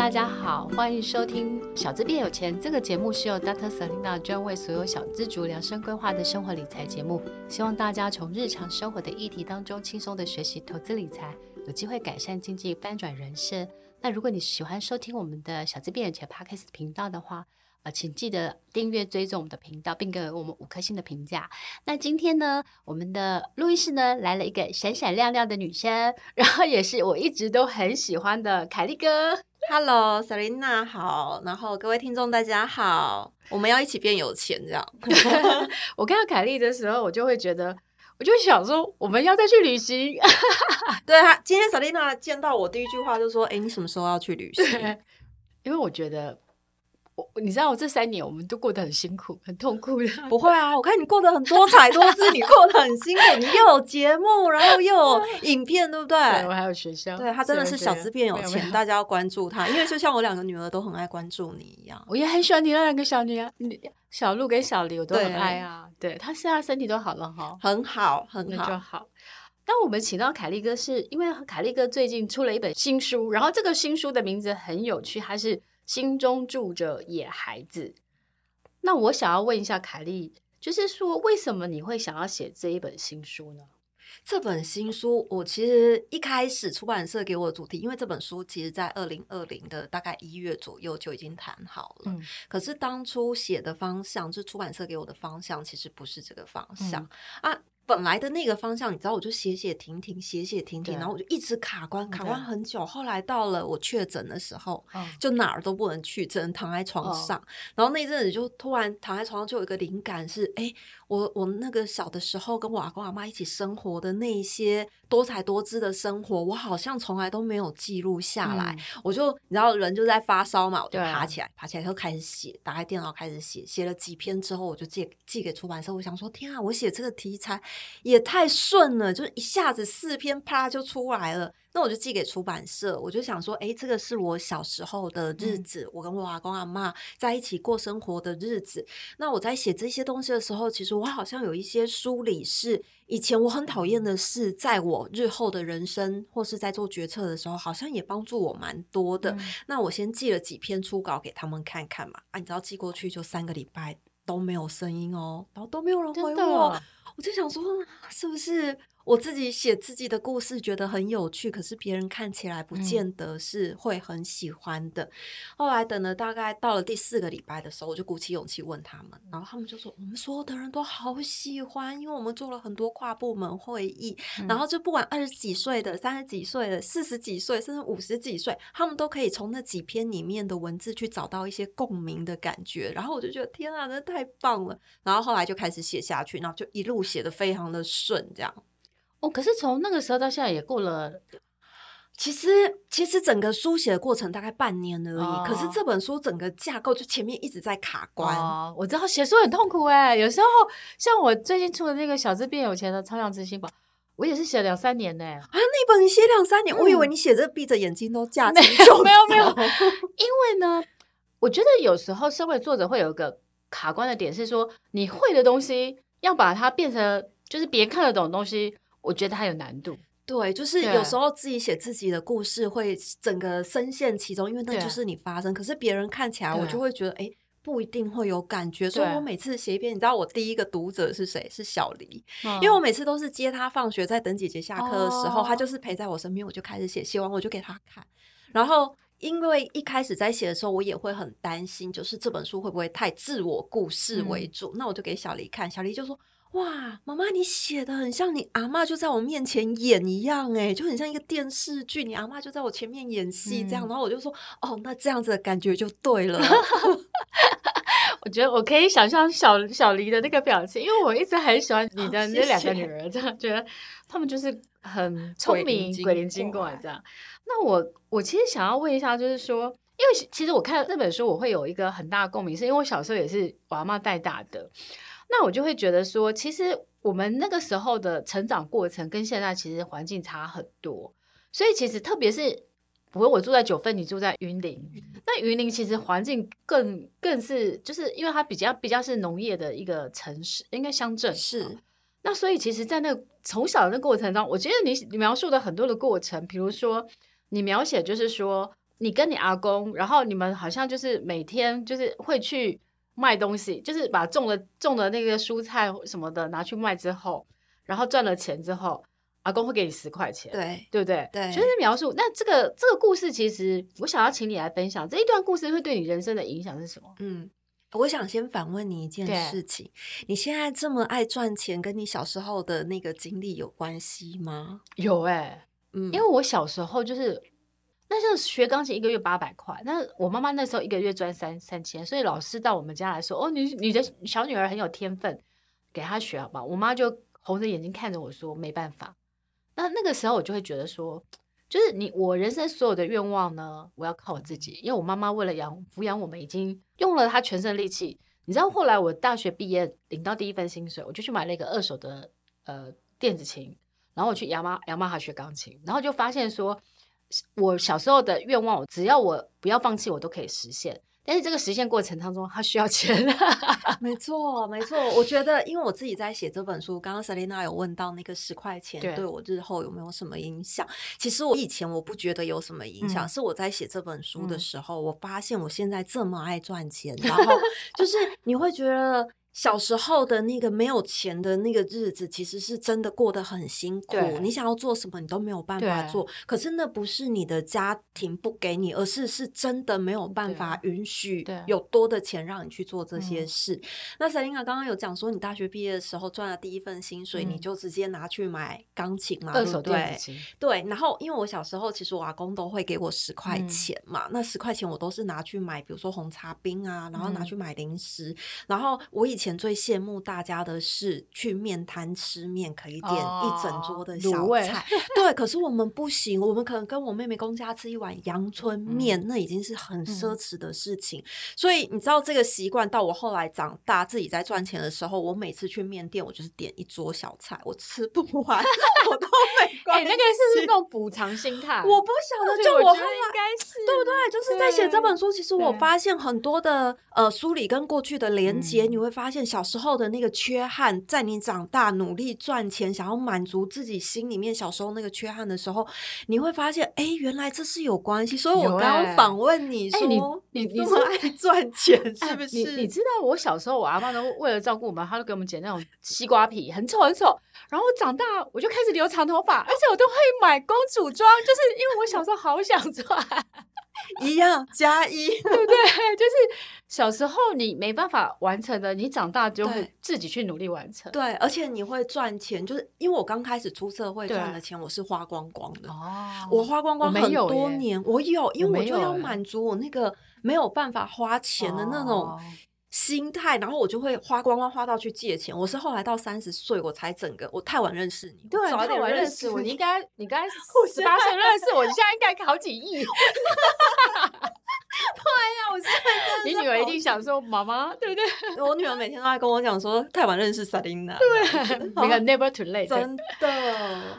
大家好，欢迎收听《小资变有钱》这个节目，是由 Dr. Selina 专为所有小资族量身规划的生活理财节目，希望大家从日常生活的议题当中轻松的学习投资理财，有机会改善经济，翻转人生。那如果你喜欢收听我们的小资变有钱 Podcast 频道的话，呃，请记得订阅追踪我们的频道，并给我们五颗星的评价。那今天呢，我们的录音室呢来了一个闪闪亮亮的女生，然后也是我一直都很喜欢的凯利哥。Hello，Selena 好，然后各位听众大家好，我们要一起变有钱这样。我看到凯利的时候，我就会觉得。我就想说，我们要再去旅行。对啊，今天 Selena 见到我第一句话就说：“哎，你什么时候要去旅行？”因为我觉得。你知道我这三年我们都过得很辛苦，很痛苦的。不会啊，我看你过得很多彩多姿，你过得很辛苦，你又有节目，然后又有影片，对不对？对，我还有学校。对，他真的是小资变有钱，大家要关注他，因为就像我两个女儿都很爱关注你一样。我也很喜欢你那两个小女儿，小鹿跟小黎，我都很爱啊。对，他现在身体都好了哈，很好，很好，就好。那我们请到凯利哥，是因为凯利哥最近出了一本新书，然后这个新书的名字很有趣，它是。心中住着野孩子，那我想要问一下凯莉，就是说，为什么你会想要写这一本新书呢？这本新书，我其实一开始出版社给我的主题，因为这本书其实在二零二零的大概一月左右就已经谈好了。嗯，可是当初写的方向，就是出版社给我的方向，其实不是这个方向，嗯、啊。本来的那个方向，你知道，我就写写停停，写写停停，然后我就一直卡关，卡关很久。后来到了我确诊的时候，就哪儿都不能去，只能躺在床上。然后那阵子就突然躺在床上，就有一个灵感是：哎，我我那个小的时候跟我阿公阿妈一起生活的那些多彩多姿的生活，我好像从来都没有记录下来。我就你知道，人就在发烧嘛，我就爬起来，爬起来就开始写，打开电脑开始写，写了几篇之后，我就寄寄给出版社。我想说，天啊，我写这个题材。也太顺了，就是一下子四篇啪就出来了。那我就寄给出版社，我就想说，哎，这个是我小时候的日子，嗯、我跟我阿公阿妈在一起过生活的日子。那我在写这些东西的时候，其实我好像有一些梳理，是以前我很讨厌的事，在我日后的人生或是在做决策的时候，好像也帮助我蛮多的。嗯、那我先寄了几篇初稿给他们看看嘛。啊，你知道寄过去就三个礼拜都没有声音哦，然后都没有人回我。我就想说，是不是？我自己写自己的故事，觉得很有趣，可是别人看起来不见得是会很喜欢的。嗯、后来等了大概到了第四个礼拜的时候，我就鼓起勇气问他们，然后他们就说：“我们所有的人都好喜欢，因为我们做了很多跨部门会议，嗯、然后就不管二十几岁的、三十几岁的、四十几岁，甚至五十几岁，他们都可以从那几篇里面的文字去找到一些共鸣的感觉。然后我就觉得天啊，那太棒了！然后后来就开始写下去，然后就一路写的非常的顺，这样。”哦，可是从那个时候到现在也过了，其实其实整个书写的过程大概半年而已。哦、可是这本书整个架构就前面一直在卡关。哦、我知道写书很痛苦哎，有时候像我最近出的那个《小资变有钱的超强执行榜》，我也是写了两三年呢。啊，那本你写两三年，嗯、我以为你写这闭着眼睛都架没有没有没有，因为呢，我觉得有时候身为作者会有一个卡关的点是说，你会的东西要把它变成就是别人看得懂的东西。我觉得它有难度，对，就是有时候自己写自己的故事会整个深陷其中，因为那就是你发生。可是别人看起来，我就会觉得，哎，不一定会有感觉。所以我每次写一篇，你知道我第一个读者是谁？是小黎，因为我每次都是接他放学，在等姐姐下课的时候，他就是陪在我身边，我就开始写，写完我就给他看。然后因为一开始在写的时候，我也会很担心，就是这本书会不会太自我故事为主？那我就给小黎看，小黎就说。哇，妈妈，你写的很像你阿嬷就在我面前演一样，哎，就很像一个电视剧，你阿嬷就在我前面演戏这样。嗯、然后我就说，哦，那这样子的感觉就对了。我觉得我可以想象小小黎的那个表情，因为我一直很喜欢你的那两个女儿，这样觉得他们就是很聪明、鬼灵精怪这样。那我我其实想要问一下，就是说，因为其实我看这本书，我会有一个很大的共鸣，是因为我小时候也是我阿妈带大的，那我就会觉得说，其实我们那个时候的成长过程跟现在其实环境差很多，所以其实特别是。不过我住在九份，你住在云林。那云林其实环境更更是，就是因为它比较比较是农业的一个城市，应该乡镇是。那所以其实，在那从小的过程中，我觉得你你描述的很多的过程，比如说你描写就是说，你跟你阿公，然后你们好像就是每天就是会去卖东西，就是把种的种的那个蔬菜什么的拿去卖之后，然后赚了钱之后。阿公会给你十块钱，对对不对？对，就是描述。那这个这个故事，其实我想要请你来分享这一段故事，会对你人生的影响是什么？嗯，我想先反问你一件事情：你现在这么爱赚钱，跟你小时候的那个经历有关系吗？有哎、欸，嗯，因为我小时候就是那时候学钢琴一个月八百块，那我妈妈那时候一个月赚三三千，所以老师到我们家来说：“哦，你你的小女儿很有天分，给她学好不好？”我妈就红着眼睛看着我说：“没办法。”那那个时候我就会觉得说，就是你我人生所有的愿望呢，我要靠我自己，因为我妈妈为了养抚养我们，已经用了她全身力气。你知道后来我大学毕业领到第一份薪水，我就去买了一个二手的呃电子琴，然后我去雅马雅马哈学钢琴，然后就发现说，我小时候的愿望，只要我不要放弃，我都可以实现。但是这个实现过程当中，它需要钱。没错，没错。我觉得，因为我自己在写这本书，刚刚 Selina 有问到那个十块钱对我日后有没有什么影响？其实我以前我不觉得有什么影响，嗯、是我在写这本书的时候，嗯、我发现我现在这么爱赚钱，然后 就是你会觉得。小时候的那个没有钱的那个日子，其实是真的过得很辛苦。你想要做什么，你都没有办法做。可是那不是你的家庭不给你，而是是真的没有办法允许有多的钱让你去做这些事。那 Selena 刚刚有讲说，你大学毕业的时候赚了第一份薪水，嗯、你就直接拿去买钢琴嘛，对不对？对。然后因为我小时候其实我阿公都会给我十块钱嘛，嗯、那十块钱我都是拿去买，比如说红茶冰啊，然后拿去买零食。嗯、然后我以前。最羡慕大家的是去面摊吃面，可以点一整桌的小菜。哦、对，可是我们不行，我们可能跟我妹妹公家吃一碗阳春面，嗯、那已经是很奢侈的事情。嗯、所以你知道这个习惯，到我后来长大自己在赚钱的时候，我每次去面店，我就是点一桌小菜，我吃不完，我都没关系。哎、欸，那个是不是那种补偿心态？我不晓得，就我后来应该是对不对？就是在写这本书，其实我发现很多的呃梳理跟过去的连接，嗯、你会发现。小时候的那个缺憾，在你长大努力赚钱，想要满足自己心里面小时候那个缺憾的时候，你会发现，哎，原来这是有关系。所以我刚刚访问你说，你你你这么爱 赚钱，是不是？你你知道我小时候，我阿妈都为了照顾我们，她都给我们剪那种西瓜皮，很丑很丑。然后我长大，我就开始留长头发，而且我都会买公主装，就是因为我小时候好想赚。一样加一，对不对？就是小时候你没办法完成的，你长大就会自己去努力完成。对，而且你会赚钱，就是因为我刚开始出社会赚的钱，我是花光光的。哦，我花光光很多年，我有，因为我就要满足我那个没有办法花钱的那种。心态，然后我就会花光光，花到去借钱。我是后来到三十岁，我才整个我太晚认识你，对，太晚认识我，你应该你应该 十八岁认识我，你现在应该好几亿。对呀，我现在你女儿一定想说妈妈，对不对？我女儿每天都在跟我讲说太晚认识 Selina，对，那个 Never too late，真的。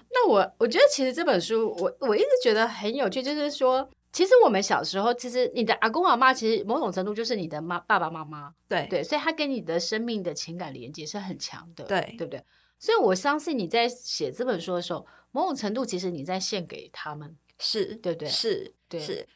那我我觉得其实这本书，我我一直觉得很有趣，就是说。其实我们小时候，其实你的阿公阿妈，其实某种程度就是你的妈爸爸妈妈，对对，所以他跟你的生命的情感连接是很强的，对对不对？所以我相信你在写这本书的时候，某种程度其实你在献给他们，是对不对？是，对是。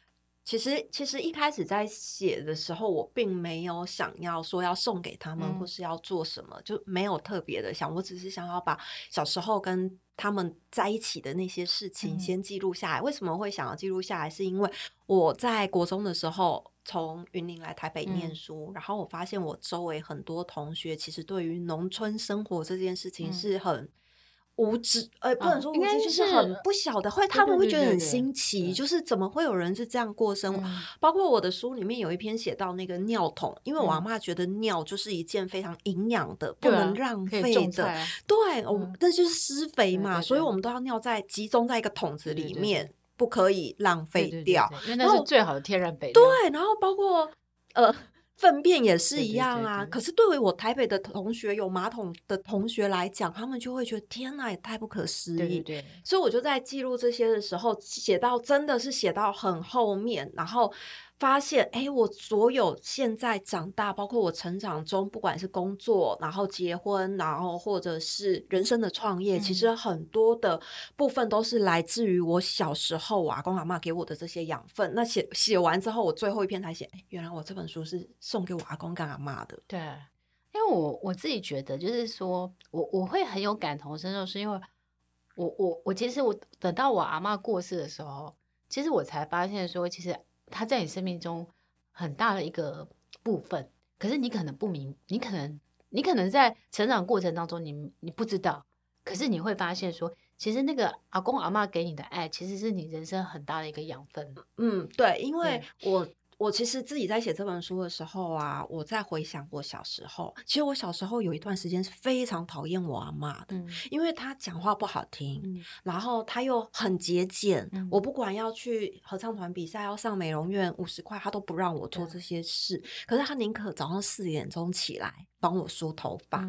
其实，其实一开始在写的时候，我并没有想要说要送给他们，或是要做什么，嗯、就没有特别的想。我只是想要把小时候跟他们在一起的那些事情先记录下来。嗯、为什么会想要记录下来？是因为我在国中的时候从云林来台北念书，嗯、然后我发现我周围很多同学其实对于农村生活这件事情是很。无知，呃，不能说无知，哦、就是很不晓得，会他们会觉得很新奇，对对对对对，就是怎么会有人是这样过生活？嗯、包括我的书里面有一篇写到那个尿桶，因为我阿妈觉得尿就是一件非常营养的，嗯、不能浪费的，对，我、嗯、这就是施肥嘛，所以我们都要尿在集中在一个桶子里面，不可以浪费掉，因为那是最好的天然肥料。对，然后包括呃。粪便也是一样啊，对对对对，可是对于我台北的同学有马桶的同学来讲，他们就会觉得天哪，也太不可思议。对对对，所以我就在记录这些的时候，写到真的是写到很后面，然后。发现，哎，我所有现在长大，包括我成长中，不管是工作，然后结婚，然后或者是人生的创业，嗯、其实很多的部分都是来自于我小时候我阿公阿妈给我的这些养分。那写写完之后，我最后一篇才写，哎，原来我这本书是送给我阿公跟阿妈的。对，因为我我自己觉得，就是说我我会很有感同身受，是因为我我我其实我等到我阿妈过世的时候，其实我才发现说，其实。他在你生命中很大的一个部分，可是你可能不明，你可能你可能在成长过程当中你，你你不知道，可是你会发现说，其实那个阿公阿妈给你的爱，其实是你人生很大的一个养分。嗯，对，因为我。我其实自己在写这本书的时候啊，我在回想我小时候。其实我小时候有一段时间是非常讨厌我阿妈的，嗯、因为她讲话不好听，嗯、然后她又很节俭。嗯、我不管要去合唱团比赛，要上美容院，五十块她都不让我做这些事。嗯、可是她宁可早上四点钟起来帮我梳头发。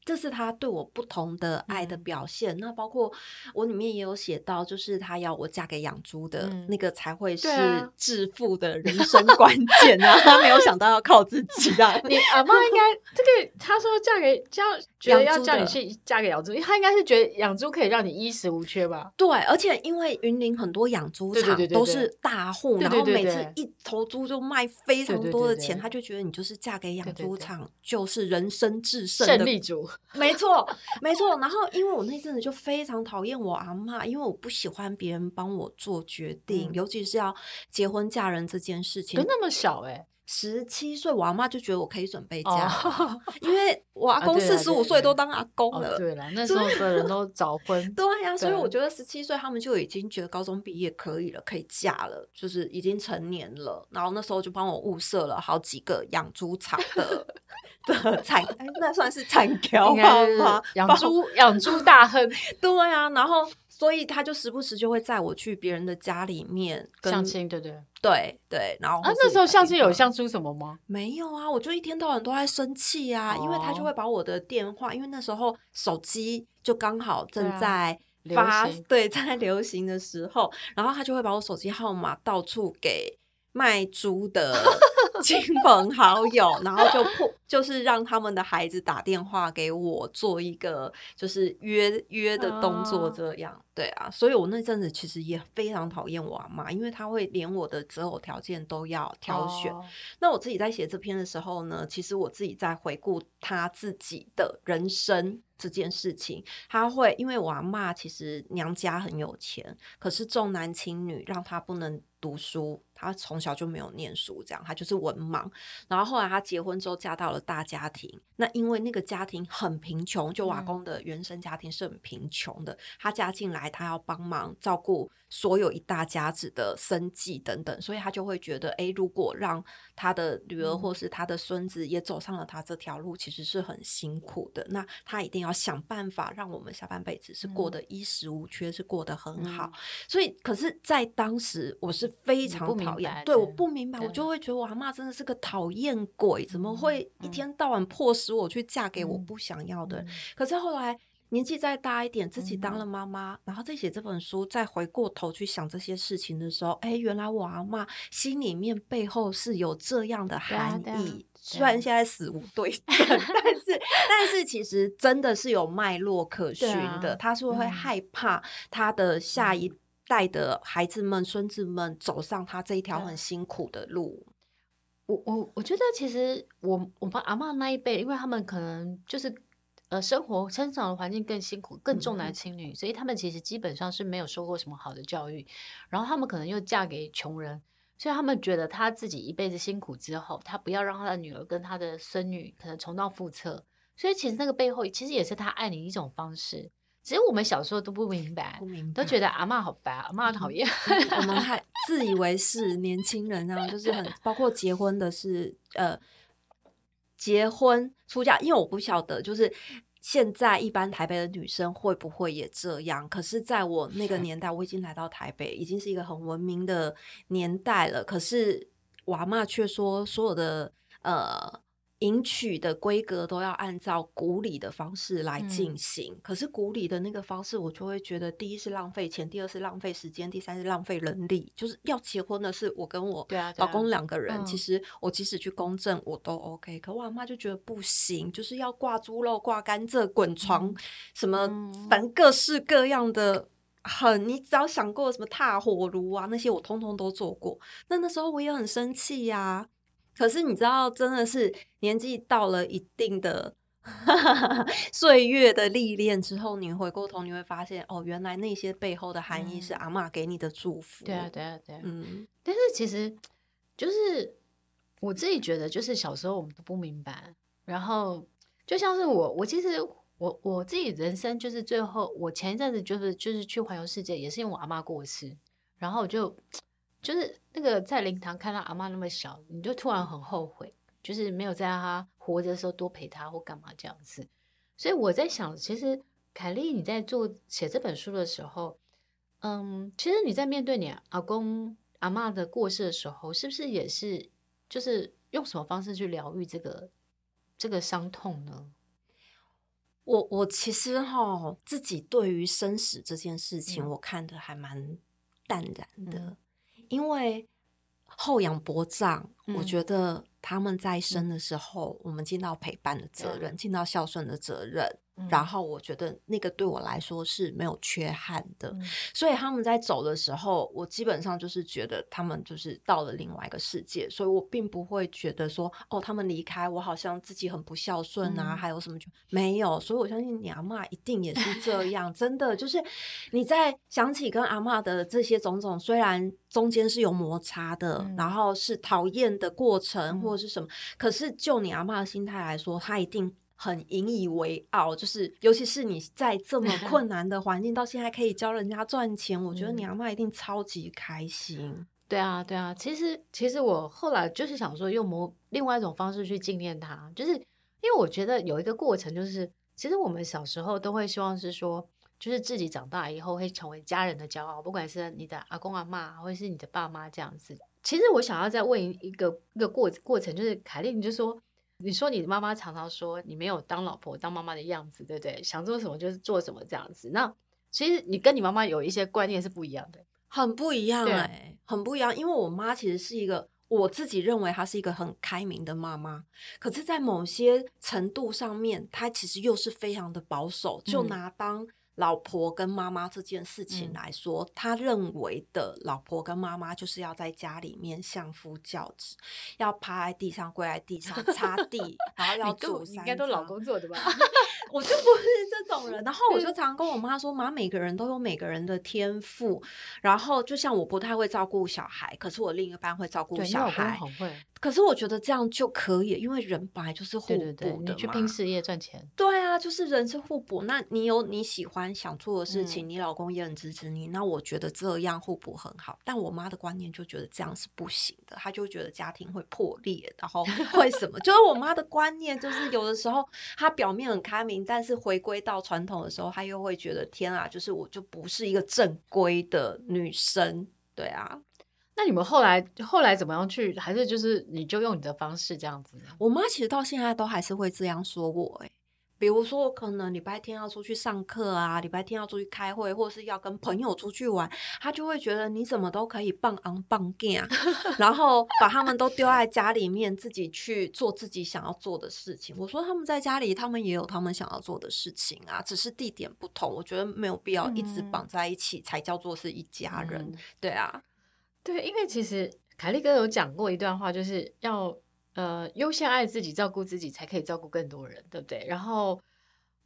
嗯这是他对我不同的爱的表现。嗯、那包括我里面也有写到，就是他要我嫁给养猪的那个才会是致富的人生关键啊！他没有想到要靠自己啊！你阿妈应该 这个，他说嫁给叫觉得要叫你去嫁给养猪，他应该是觉得养猪可以让你衣食无缺吧？对，而且因为云林很多养猪场都是大户，然后每次一头猪就卖非常多的钱，他就觉得你就是嫁给养猪场就是人生至胜的胜利组。没错，没错。然后，因为我那阵子就非常讨厌我阿妈，因为我不喜欢别人帮我做决定，嗯、尤其是要结婚嫁人这件事情。就那么小哎、欸。十七岁，我阿妈就觉得我可以准备嫁，哦、因为我阿公四十五岁都当阿公了。对了，那时候的人 都早婚。对呀、啊，所以我觉得十七岁他们就已经觉得高中毕业可以了，可以嫁了，就是已经成年了。然后那时候就帮我物色了好几个养猪场的 的产，那算是产条吗？养猪养猪大亨。对呀、啊，然后。所以他就时不时就会载我去别人的家里面相亲，对对对对。然后啊，那时候相亲有相出什么吗？没有啊，我就一天到晚都在生气啊，哦、因为他就会把我的电话，因为那时候手机就刚好正在发，对，对，在流行的时候，然后他就会把我手机号码到处给卖猪的 亲朋好友，然后就破，就是让他们的孩子打电话给我做一个就是约约的动作，这样、哦、对啊，所以我那阵子其实也非常讨厌我阿妈，因为她会连我的择偶条件都要挑选。哦、那我自己在写这篇的时候呢，其实我自己在回顾她自己的人生这件事情，她会因为我阿妈其实娘家很有钱，可是重男轻女，让她不能读书。她从小就没有念书，这样她就是文盲。然后后来她结婚之后嫁到了大家庭，那因为那个家庭很贫穷，就瓦工的原生家庭是很贫穷的。她嫁进来，他要帮忙照顾所有一大家子的生计等等，所以他就会觉得，哎，如果让他的女儿或是他的孙子也走上了他这条路，其实是很辛苦的。那他一定要想办法让我们下半辈子是过得衣食无缺，是过得很好。所以，可是，在当时我是非常讨厌。对，我不明白，我就会觉得我阿妈真的是个讨厌鬼，怎么会一天到晚迫使我去嫁给我不想要的人？嗯、可是后来年纪再大一点，自己当了妈妈，嗯、然后再写这本书，再回过头去想这些事情的时候，哎，原来我阿嬷心里面背后是有这样的含义。虽然现在死无对证，但是但是其实真的是有脉络可循的。他是会害怕他的下一。代的孩子们、孙子们走上他这一条很辛苦的路。我我我觉得，其实我我爸阿嬷那一辈，因为他们可能就是呃生活成长的环境更辛苦，更重男轻女，嗯、所以他们其实基本上是没有受过什么好的教育。然后他们可能又嫁给穷人，所以他们觉得他自己一辈子辛苦之后，他不要让他的女儿跟他的孙女可能重蹈覆辙。所以其实那个背后，其实也是他爱你一种方式。其实我们小时候都不明白，不明白都觉得阿嬷好白，阿嬷讨厌。我们还自以为是年轻人，啊就是很包括结婚的是呃，结婚出嫁，因为我不晓得就是。现在一般台北的女生会不会也这样？可是，在我那个年代，我已经来到台北，已经是一个很文明的年代了。可是，我阿嬷却说，所有的呃。迎娶的规格都要按照古礼的方式来进行，嗯、可是古礼的那个方式，我就会觉得，第一是浪费钱，第二是浪费时间，第三是浪费人力。就是要结婚的是我跟我老公两个人，啊啊、其实我即使去公证我都 OK，、嗯、可我阿妈就觉得不行，就是要挂猪肉、挂甘蔗、滚床，嗯、什么反正各式各样的很，你只要想过什么踏火炉啊那些，我通通都做过。那那时候我也很生气呀、啊。可是你知道，真的是年纪到了一定的 岁月的历练之后，你回过头你会发现，哦，原来那些背后的含义是阿妈给你的祝福。对啊，对啊，对啊。嗯，但是其实就是我自己觉得，就是小时候我们都不明白。然后就像是我，我其实我我自己人生就是最后，我前一阵子就是就是去环游世界，也是因为我阿妈过世，然后我就。就是那个在灵堂看到阿妈那么小，你就突然很后悔，就是没有在她活着的时候多陪她或干嘛这样子。所以我在想，其实凯莉你在做写这本书的时候，嗯，其实你在面对你阿公阿妈的过世的时候，是不是也是就是用什么方式去疗愈这个这个伤痛呢？我我其实哈自己对于生死这件事情，我看的还蛮淡然的。嗯因为后仰薄葬，嗯、我觉得他们在生的时候，嗯、我们尽到陪伴的责任，尽、嗯、到孝顺的责任。然后我觉得那个对我来说是没有缺憾的，嗯、所以他们在走的时候，我基本上就是觉得他们就是到了另外一个世界，所以我并不会觉得说哦，他们离开我好像自己很不孝顺啊，嗯、还有什么就没有。所以我相信你阿妈一定也是这 样，真的就是你在想起跟阿妈的这些种种，虽然中间是有摩擦的，嗯、然后是讨厌的过程或者是什么，嗯、可是就你阿妈的心态来说，她一定。很引以为傲，就是尤其是你在这么 困难的环境，到现在可以教人家赚钱，我觉得你阿妈一定超级开心。对啊，对啊，其实其实我后来就是想说，用某另外一种方式去纪念他，就是因为我觉得有一个过程，就是其实我们小时候都会希望是说，就是自己长大以后会成为家人的骄傲，不管是你的阿公阿妈，或者是你的爸妈这样子。其实我想要再问一个一个过过程，就是凯莉，你就说。你说你妈妈常常说你没有当老婆当妈妈的样子，对不对？想做什么就是做什么这样子。那其实你跟你妈妈有一些观念是不一样的，很不一样哎、欸，很不一样。因为我妈其实是一个我自己认为她是一个很开明的妈妈，可是，在某些程度上面，她其实又是非常的保守。就拿当。老婆跟妈妈这件事情来说，嗯、他认为的老婆跟妈妈就是要在家里面相夫教子，要趴在地上、跪在地上擦地，然后要做三。应该都老公做的吧？我就不是这种人。然后我就常跟我妈说：“妈，每个人都有每个人的天赋。然后就像我不太会照顾小孩，可是我另一半会照顾小孩。可是我觉得这样就可以，因为人本来就是互补的。对对对，你去拼事业赚钱。对啊，就是人是互补。那你有你喜欢想做的事情，嗯、你老公也很支持你，那我觉得这样互补很好。但我妈的观念就觉得这样是不行的，她就觉得家庭会破裂，然后为什么？就是我妈的观念，就是有的时候她表面很开明，但是回归到传统的时候，她又会觉得天啊，就是我就不是一个正规的女生。对啊。那你们后来后来怎么样去？还是就是你就用你的方式这样子？我妈其实到现在都还是会这样说我哎、欸，比如说我可能礼拜天要出去上课啊，礼拜天要出去开会，或是要跟朋友出去玩，她就会觉得你怎么都可以棒昂棒啊，然后把他们都丢在家里面，自己去做自己想要做的事情。我说他们在家里，他们也有他们想要做的事情啊，只是地点不同。我觉得没有必要一直绑在一起才叫做是一家人，嗯、对啊。对，因为其实凯利哥有讲过一段话，就是要呃优先爱自己，照顾自己，才可以照顾更多人，对不对？然后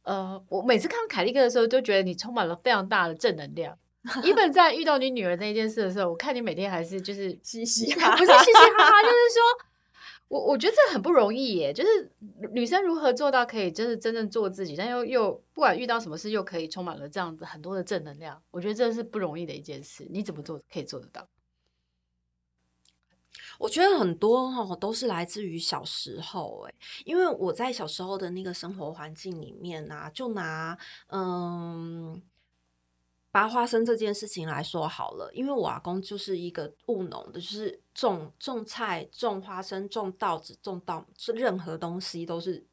呃，我每次看到凯利哥的时候，都觉得你充满了非常大的正能量。一本在遇到你女儿那件事的时候，我看你每天还是就是嘻嘻哈哈，不是嘻嘻哈哈，就是说我我觉得这很不容易耶，就是女生如何做到可以就是真正做自己，但又又不管遇到什么事又可以充满了这样子很多的正能量，我觉得这是不容易的一件事。你怎么做可以做得到？我觉得很多哈都是来自于小时候哎，因为我在小时候的那个生活环境里面啊，就拿嗯。拔花生这件事情来说好了，因为我阿公就是一个务农的，就是种种菜、种花生、种稻子、种稻，是任何东西都是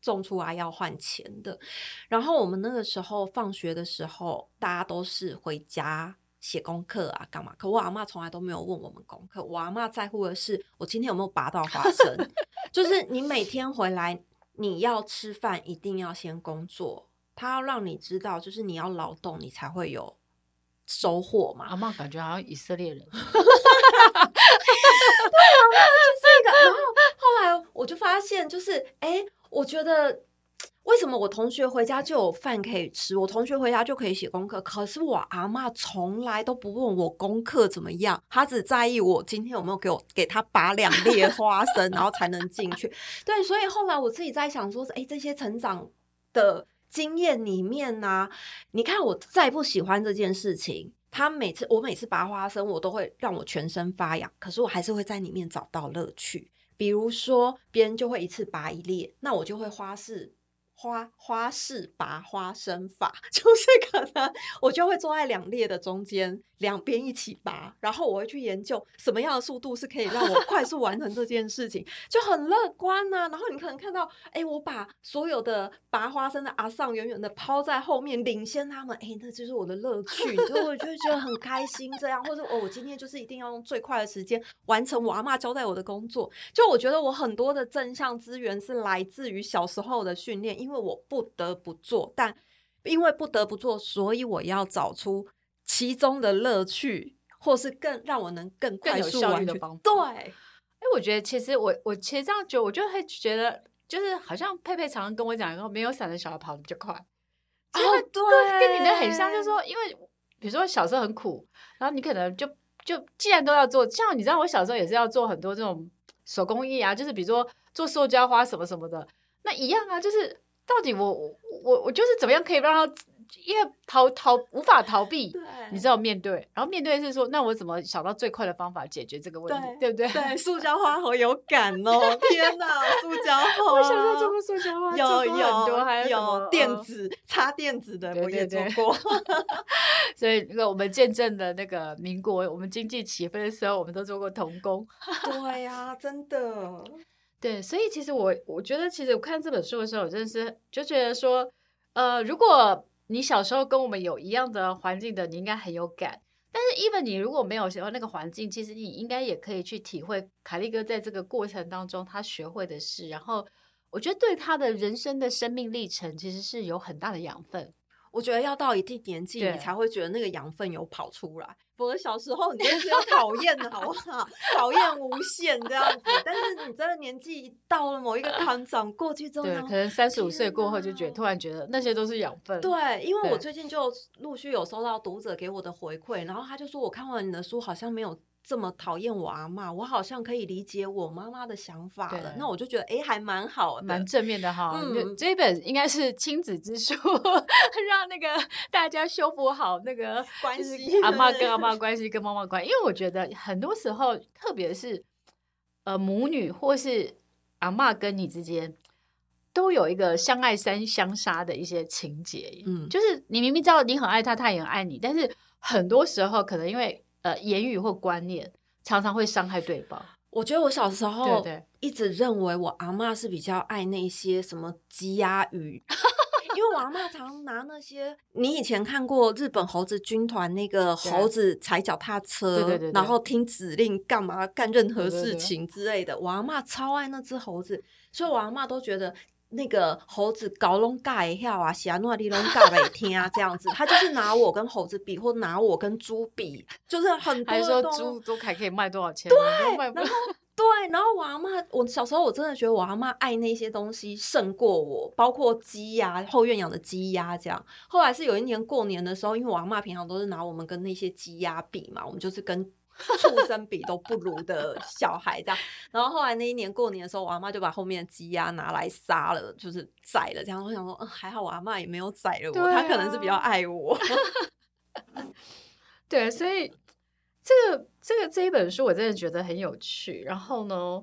种出来要换钱的。然后我们那个时候放学的时候，大家都是回家写功课啊，干嘛？可我阿妈从来都没有问我们功课，我阿妈在乎的是我今天有没有拔到花生。就是你每天回来，你要吃饭，一定要先工作。他要让你知道，就是你要劳动，你才会有收获嘛。阿妈感觉好像以色列人，对啊，就这个。然后后来我就发现，就是哎、欸，我觉得为什么我同学回家就有饭可以吃，我同学回家就可以写功课，可是我阿嬷从来都不问我功课怎么样，她只在意我今天有没有给我给她拔两粒花生，然后才能进去。对，所以后来我自己在想说，哎、这些成长的。经验里面呢、你看我再不喜欢这件事情，他每次我每次拔花生，我都会让我全身发痒，可是我还是会在里面找到乐趣。比如说，别人就会一次拔一列，那我就会花式。花花式拔花生法，就是可能我就会坐在两列的中间，两边一起拔，然后我会去研究什么样的速度是可以让我快速完成这件事情，就很乐观呐、然后你可能看到，哎、我把所有的拔花生的阿桑远远的抛在后面，领先他们，哎、那就是我的乐趣，所以我就会觉得很开心。这样，或者我我今天就是一定要用最快的时间完成我阿嬷交代我的工作。就我觉得我很多的正向资源是来自于小时候的训练，因为我不得不做，但因为不得不做，所以我要找出其中的乐趣，或是更让我能更快速完成的方法。对，哎，我觉得其实我我其实这样觉得，我就会觉得，就是好像佩佩常常跟我讲，说没有伞的小孩跑得比较快。哦，对，跟你的很像，就是说，因为比如说小时候很苦，然后你可能就就既然都要做，像你知道，我小时候也是要做很多这种手工艺啊，就是比如说做塑胶花什么什么的，那一样啊，就是。到底我我我就是怎么样可以让他，因为逃逃无法逃避，对你知道面对，然后面对是说，那我怎么想到最快的方法解决这个问题，对，对不对？对，塑胶花好有感哦！天哪，塑胶花！我想要做过塑胶花，有有有，还有，有电子插电子的，我也做过。所以那个我们见证的那个民国，我们经济起飞的时候，我们都做过童工。对呀、啊，真的。对，所以其实我我觉得，其实我看这本书的时候，我真的是就觉得说，呃，如果你小时候跟我们有一样的环境的，你应该很有感。但是，even 你如果没有喜欢那个环境，其实你应该也可以去体会凯利哥在这个过程当中他学会的事。然后，我觉得对他的人生的生命历程，其实是有很大的养分。我觉得要到一定年纪，你才会觉得那个养分有跑出来。我的小时候，你就 是要讨厌的好不好？讨厌无限这样子。但是你真的年纪到了某一个坎长过去之后，对，可能三十五岁过后就觉得，突然觉得那些都是养分。对，因为我最近就陆续有收到读者给我的回馈，然后他就说，我看完你的书，好像没有。这么讨厌我阿妈，我好像可以理解我妈妈的想法了。那我就觉得，哎，还蛮好的，蛮正面的哈。嗯，这一本应该是亲子之书，让那个 大家修补好那个 关系，阿妈跟阿妈关系，跟妈妈关系。因为我觉得很多时候，特别是呃母女或是阿妈跟你之间，都有一个相爱三相杀的一些情节。嗯，就是你明明知道你很爱他，他也很爱你，但是很多时候可能因为。呃，言语或观念常常会伤害对方。我觉得我小时候一直认为我阿嬷是比较爱那些什么鸡鸭鱼，因为我阿嬷常拿那些。你以前看过日本猴子军团那个猴子踩脚踏车，对对对，然后听指令干嘛干任何事情之类的。我阿嬷超爱那只猴子，所以我阿嬷都觉得。那个猴子搞拢尬一下啊，喜欢诺丽拢尬了一天啊，这样子，他就是拿我跟猴子比，或拿我跟猪比，就是很多。还说猪都还可以卖多少钱？对，然后 对，然后我阿妈，我小时候我真的觉得我阿妈爱那些东西胜过我，包括鸡呀，后院养的鸡鸭这样。后来是有一年过年的时候，因为我阿妈平常都是拿我们跟那些鸡鸭比嘛，我们就是跟。畜生比都不如的小孩这样。然后后来那一年过年的时候，我阿妈就把后面的鸡鸭拿来杀了，就是宰了这样。我想说，嗯，还好我阿妈也没有宰了我，她、啊、可能是比较爱我。对，所以这个这个这一本书我真的觉得很有趣。然后呢，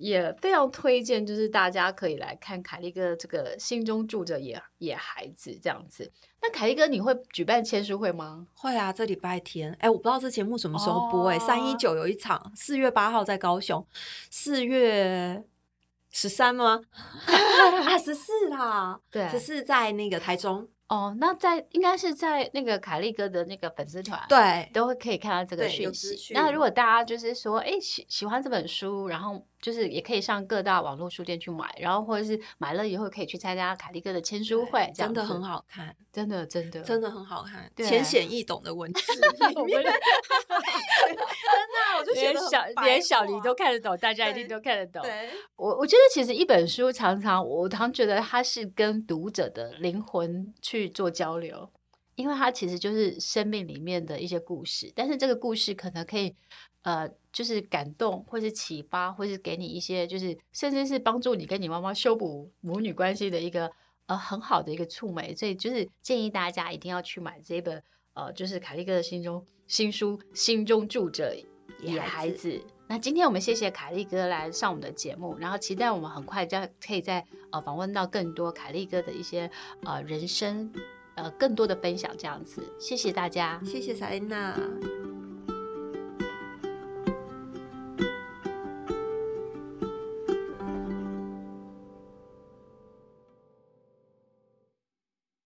也非常推荐，就是大家可以来看凯利哥这个心中住着野野孩子这样子。那凯利哥，你会举办签书会吗？会啊，这礼拜天。哎，我不知道这节目什么时候播。哎、哦，三一九有一场，四月八号在高雄，四月十三吗？啊，十四啦，对，十四在那个台中。哦，那在应该是在那个凯利哥的那个粉丝团，对，都会可以看到这个讯息。那如果大家就是说，哎，喜喜欢这本书，然后。就是也可以上各大网络书店去买，然后或者是买了以后可以去参加凯利哥的签书会，真的很好看，真的真的真的很好看，浅显易懂的文字 真的，我就觉得小连小黎都看得懂，大家一定都看得懂。我我觉得其实一本书常常我常觉得它是跟读者的灵魂去做交流，因为它其实就是生命里面的一些故事，但是这个故事可能可以。呃，就是感动，或是启发，或是给你一些，就是甚至是帮助你跟你妈妈修补母女关系的一个呃很好的一个触媒，所以就是建议大家一定要去买这一本呃，就是凯利哥的心中新书《心中住着野孩子》。那今天我们谢谢凯利哥来上我们的节目，然后期待我们很快就可以再呃访问到更多凯利哥的一些呃人生呃更多的分享这样子。谢谢大家，谢谢赛琳娜。